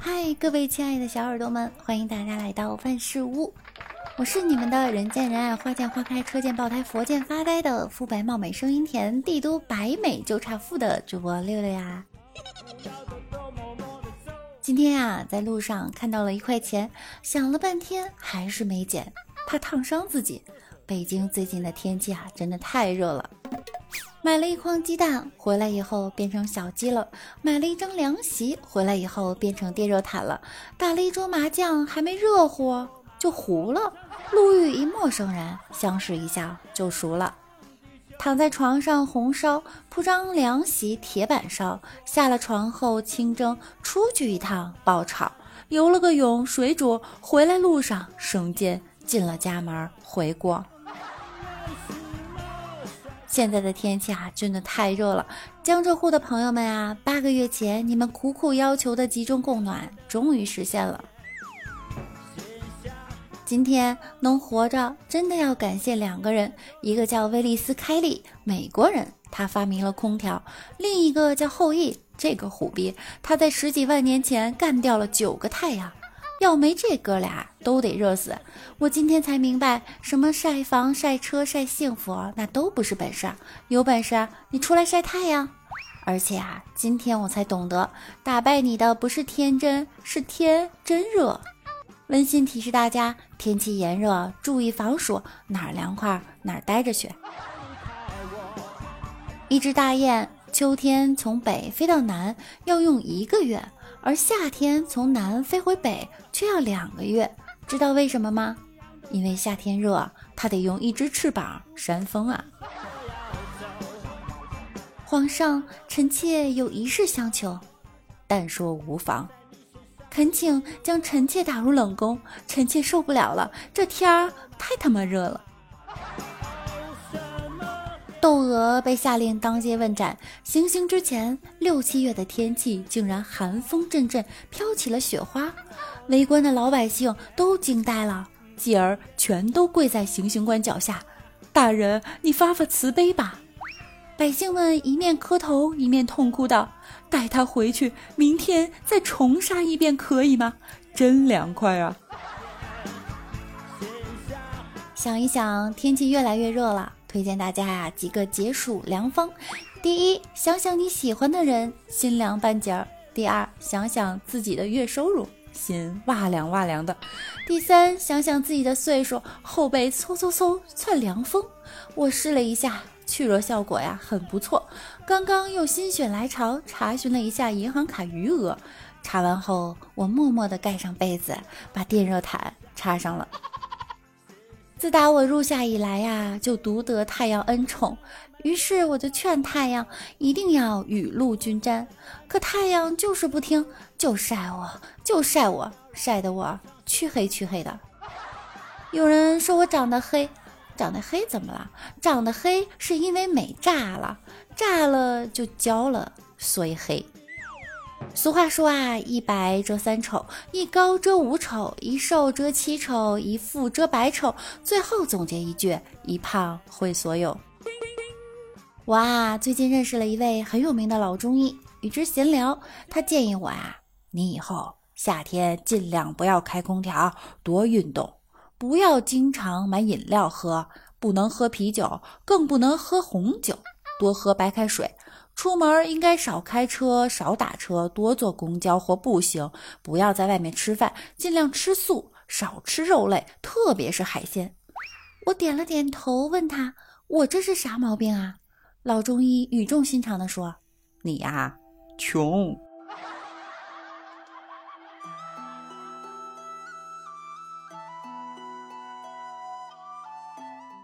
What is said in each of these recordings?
嗨，各位亲爱的小耳朵们，欢迎大家来到万事屋。我是你们的人见人爱、花见花开、车见爆胎、佛见发呆的肤白貌美、声音甜、帝都白美就差富的主播六六呀。今天呀，在路上看到了一块钱，想了半天还是没捡，怕烫伤自己。北京最近的天气啊，真的太热了。买了一筐鸡蛋，回来以后变成小鸡了；买了一张凉席，回来以后变成电热毯了；打了一桌麻将，还没热乎就糊了。路遇一陌生人，相视一笑就熟了。躺在床上红烧，铺张凉席铁板烧，下了床后清蒸，出去一趟爆炒，游了个泳水煮，回来路上生煎，进了家门回锅。现在的天气啊，真的太热了。江浙沪的朋友们啊，八个月前你们苦苦要求的集中供暖，终于实现了。今天能活着，真的要感谢两个人，一个叫威利斯·开利，美国人，他发明了空调；另一个叫后羿，这个虎逼，他在十几万年前干掉了九个太阳。要没这哥俩，都得热死。我今天才明白，什么晒房、晒车、晒幸福，那都不是本事。有本事你出来晒太阳。而且啊，今天我才懂得，打败你的不是天真，是天真热。温馨提示大家：天气炎热，注意防暑，哪儿凉快哪儿待着去。一只大雁，秋天从北飞到南要用一个月，而夏天从南飞回北却要两个月。知道为什么吗？因为夏天热，它得用一只翅膀扇风啊。皇上，臣妾有一事相求，但说无妨。恳请将臣妾打入冷宫，臣妾受不了了，这天儿太他妈热了。窦娥被下令当街问斩，行刑之前，六七月的天气竟然寒风阵阵，飘起了雪花，围观的老百姓都惊呆了，继而全都跪在行刑官脚下：“大人，你发发慈悲吧！”百姓们一面磕头，一面痛哭道。带他回去，明天再重杀一遍，可以吗？真凉快啊！想一想，天气越来越热了，推荐大家呀几个解暑良方：第一，想想你喜欢的人，心凉半截儿；第二，想想自己的月收入，心哇凉哇凉的；第三，想想自己的岁数，后背嗖嗖嗖窜凉风。我试了一下。去热效果呀，很不错。刚刚又心血来潮查询了一下银行卡余额，查完后我默默地盖上被子，把电热毯插上了。自打我入夏以来呀，就独得太阳恩宠，于是我就劝太阳一定要雨露均沾，可太阳就是不听，就晒我，就晒我，晒得我黢黑黢黑的。有人说我长得黑。长得黑怎么了？长得黑是因为美炸了，炸了就焦了，所以黑。俗话说啊，一白遮三丑，一高遮五丑，一瘦遮七丑，一富遮百丑。最后总结一句：一胖毁所有。我啊，最近认识了一位很有名的老中医，与之闲聊，他建议我啊，你以后夏天尽量不要开空调，多运动。不要经常买饮料喝，不能喝啤酒，更不能喝红酒，多喝白开水。出门应该少开车，少打车，多坐公交或步行。不要在外面吃饭，尽量吃素，少吃肉类，特别是海鲜。我点了点头，问他：“我这是啥毛病啊？”老中医语重心长地说：“你呀，穷。”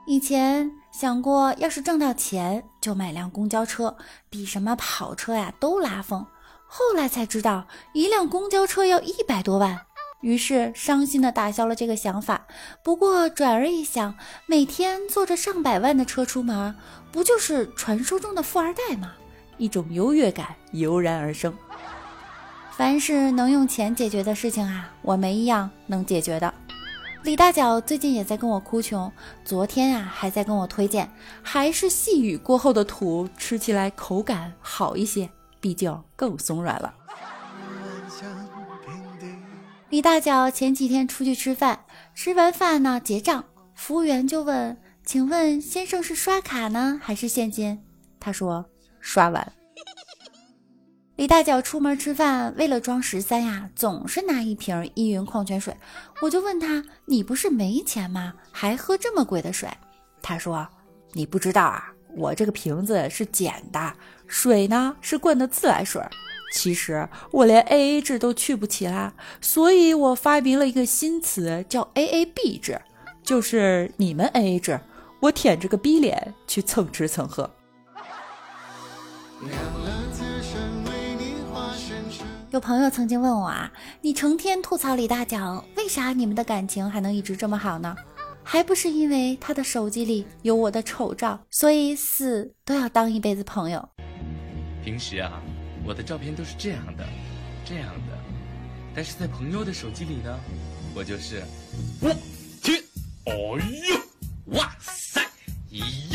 以前想过，要是挣到钱就买辆公交车，比什么跑车呀都拉风。后来才知道，一辆公交车要一百多万，于是伤心的打消了这个想法。不过转而一想，每天坐着上百万的车出门，不就是传说中的富二代吗？一种优越感油然而生。凡是能用钱解决的事情啊，我没一样能解决的。李大脚最近也在跟我哭穷，昨天啊还在跟我推荐，还是细雨过后的土，吃起来口感好一些，毕竟更松软了。李大脚前几天出去吃饭，吃完饭呢结账，服务员就问：“请问先生是刷卡呢还是现金？”他说：“刷完。”李大脚出门吃饭，为了装十三呀，总是拿一瓶依云矿泉水。我就问他：“你不是没钱吗？还喝这么贵的水？”他说：“你不知道啊，我这个瓶子是捡的，水呢是灌的自来水。其实我连 A A 制都去不起啦，所以我发明了一个新词，叫 A A B 制，就是你们 A A 制，我舔着个逼脸去蹭吃蹭喝。”有朋友曾经问我啊，你成天吐槽李大脚，为啥你们的感情还能一直这么好呢？还不是因为他的手机里有我的丑照，所以死都要当一辈子朋友。平时啊，我的照片都是这样的，这样的，但是在朋友的手机里呢，我就是，我天，哎呦，哇塞，咦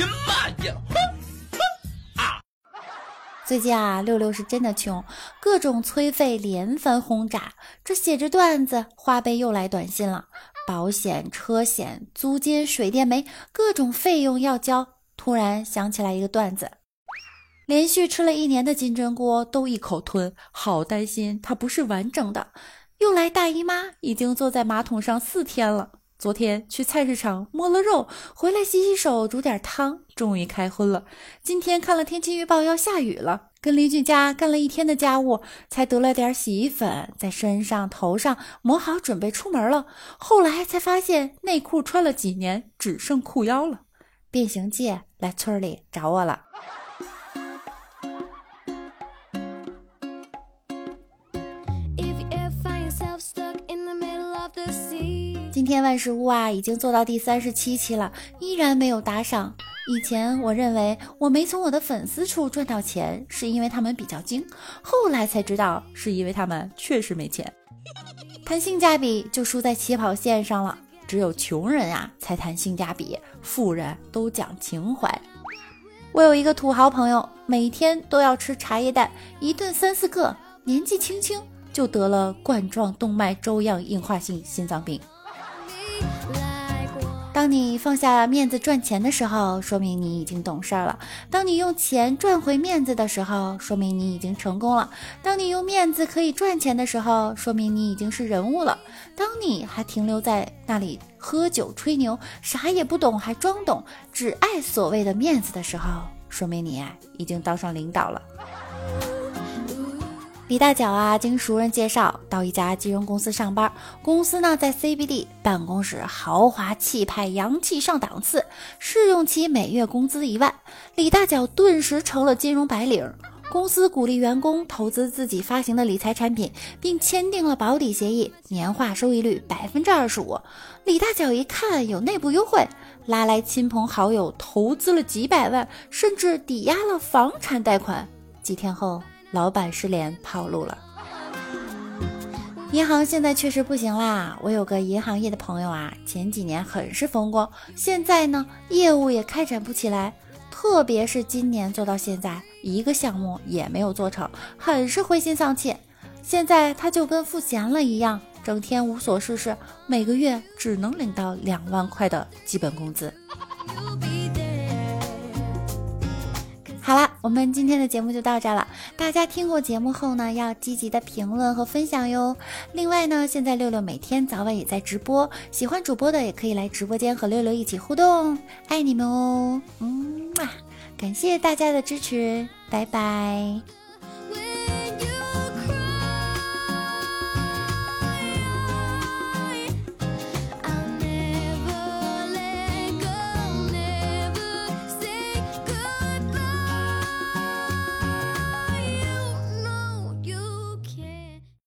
最近啊，六六是真的穷，各种催费连番轰炸。这写着段子，花呗又来短信了，保险、车险、租金、水电煤，各种费用要交。突然想起来一个段子，连续吃了一年的金针菇都一口吞，好担心它不是完整的。又来大姨妈，已经坐在马桶上四天了。昨天去菜市场摸了肉，回来洗洗手，煮点汤，终于开荤了。今天看了天气预报要下雨了，跟邻居家干了一天的家务，才得了点洗衣粉，在身上头上抹好，准备出门了。后来才发现内裤穿了几年，只剩裤腰了。变形记来村里找我了。天万事屋啊，已经做到第三十七期了，依然没有打赏。以前我认为我没从我的粉丝处赚到钱，是因为他们比较精，后来才知道是因为他们确实没钱。谈性价比就输在起跑线上了，只有穷人啊才谈性价比，富人都讲情怀。我有一个土豪朋友，每天都要吃茶叶蛋，一顿三四个，年纪轻轻就得了冠状动脉粥样硬化性心脏病。当你放下面子赚钱的时候，说明你已经懂事儿了；当你用钱赚回面子的时候，说明你已经成功了；当你用面子可以赚钱的时候，说明你已经是人物了；当你还停留在那里喝酒吹牛，啥也不懂还装懂，只爱所谓的面子的时候，说明你已经当上领导了。李大脚啊，经熟人介绍到一家金融公司上班。公司呢在 CBD，办公室豪华气派，洋气上档次。试用期每月工资一万，李大脚顿时成了金融白领。公司鼓励员工投资自己发行的理财产品，并签订了保底协议，年化收益率百分之二十五。李大脚一看有内部优惠，拉来亲朋好友投资了几百万，甚至抵押了房产贷款。几天后。老板失联跑路了，银行现在确实不行啦。我有个银行业的朋友啊，前几年很是风光，现在呢业务也开展不起来，特别是今年做到现在一个项目也没有做成，很是灰心丧气。现在他就跟赋闲了一样，整天无所事事，每个月只能领到两万块的基本工资。好了，我们今天的节目就到这了。大家听过节目后呢，要积极的评论和分享哟。另外呢，现在六六每天早晚也在直播，喜欢主播的也可以来直播间和六六一起互动，爱你们哦。嗯嘛，感谢大家的支持，拜拜。